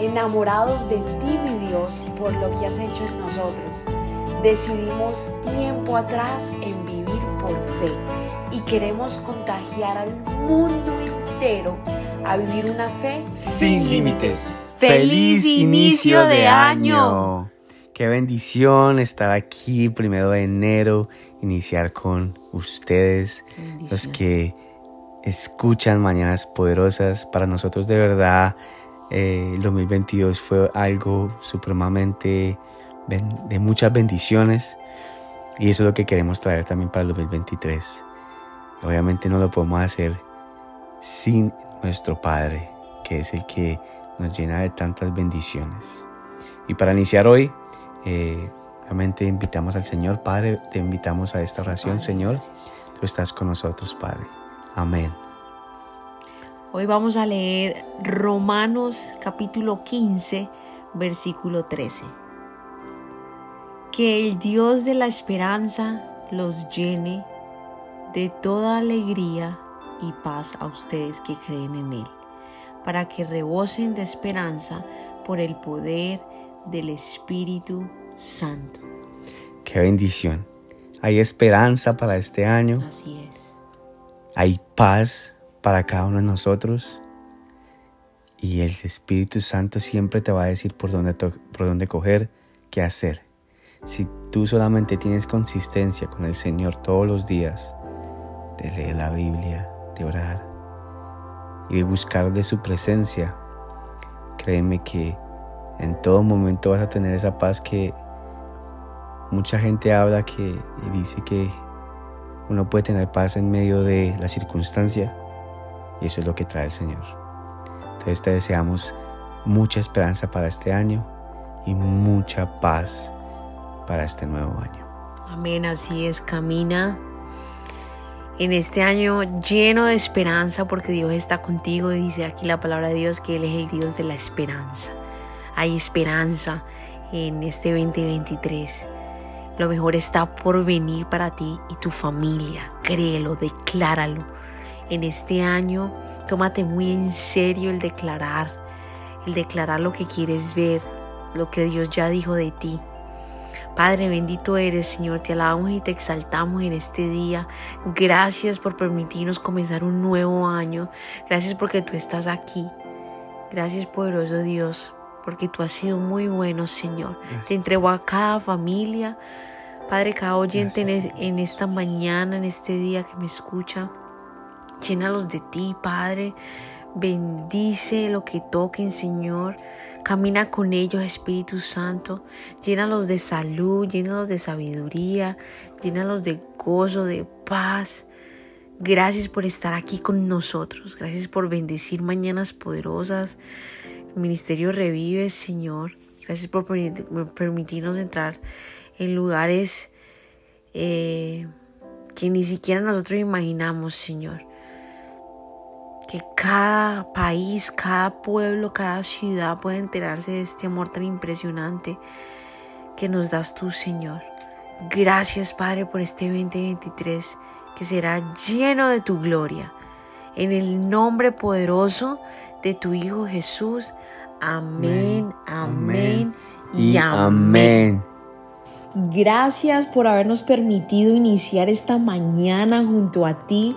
enamorados de ti, mi Dios, por lo que has hecho en nosotros. Decidimos tiempo atrás en vivir por fe y queremos contagiar al mundo entero a vivir una fe sin límites. ¡Feliz inicio de año! Qué bendición estar aquí primero de enero, iniciar con ustedes, los que escuchan Mañanas Poderosas. Para nosotros de verdad eh, el 2022 fue algo supremamente de muchas bendiciones y eso es lo que queremos traer también para el 2023. Obviamente no lo podemos hacer sin nuestro Padre, que es el que nos llena de tantas bendiciones. Y para iniciar hoy, eh, obviamente invitamos al Señor, Padre, te invitamos a esta oración, Señor. Tú estás con nosotros, Padre. Amén. Hoy vamos a leer Romanos capítulo 15, versículo 13. Que el Dios de la esperanza los llene de toda alegría y paz a ustedes que creen en Él, para que rebosen de esperanza por el poder del Espíritu Santo. Qué bendición. Hay esperanza para este año. Así es. Hay paz para cada uno de nosotros. Y el Espíritu Santo siempre te va a decir por dónde, por dónde coger, qué hacer. Si tú solamente tienes consistencia con el Señor todos los días, de leer la Biblia, de orar y de buscar de su presencia, créeme que en todo momento vas a tener esa paz que mucha gente habla que y dice que uno puede tener paz en medio de la circunstancia y eso es lo que trae el Señor. Entonces te deseamos mucha esperanza para este año y mucha paz para este nuevo año. Amén, así es, camina en este año lleno de esperanza porque Dios está contigo y dice aquí la palabra de Dios que Él es el Dios de la esperanza. Hay esperanza en este 2023. Lo mejor está por venir para ti y tu familia. Créelo, decláralo. En este año, tómate muy en serio el declarar, el declarar lo que quieres ver, lo que Dios ya dijo de ti. Padre, bendito eres, Señor, te alabamos y te exaltamos en este día. Gracias por permitirnos comenzar un nuevo año. Gracias porque tú estás aquí. Gracias, poderoso Dios, porque tú has sido muy bueno, Señor. Te entrego a cada familia, Padre, cada oyente en, esta mañana, en este día que me escucha. Llénalos de ti, Padre. Bendice lo que toquen, Señor. Camina con ellos, Espíritu Santo. Llénalos de salud, llénalos de sabiduría, llénalos de gozo, de paz. Gracias por estar aquí con nosotros. Gracias por bendecir mañanas poderosas. El ministerio revive, Señor. Gracias por permitirnos entrar en lugares eh, que ni siquiera nosotros imaginamos, Señor. Que cada país, cada pueblo, cada ciudad pueda enterarse de este amor tan impresionante que nos das tú, Señor. Gracias, Padre, por este 2023 que será lleno de tu gloria. En el nombre poderoso de tu Hijo Jesús. Amén, amén, y amén. Gracias por habernos permitido iniciar esta mañana junto a ti.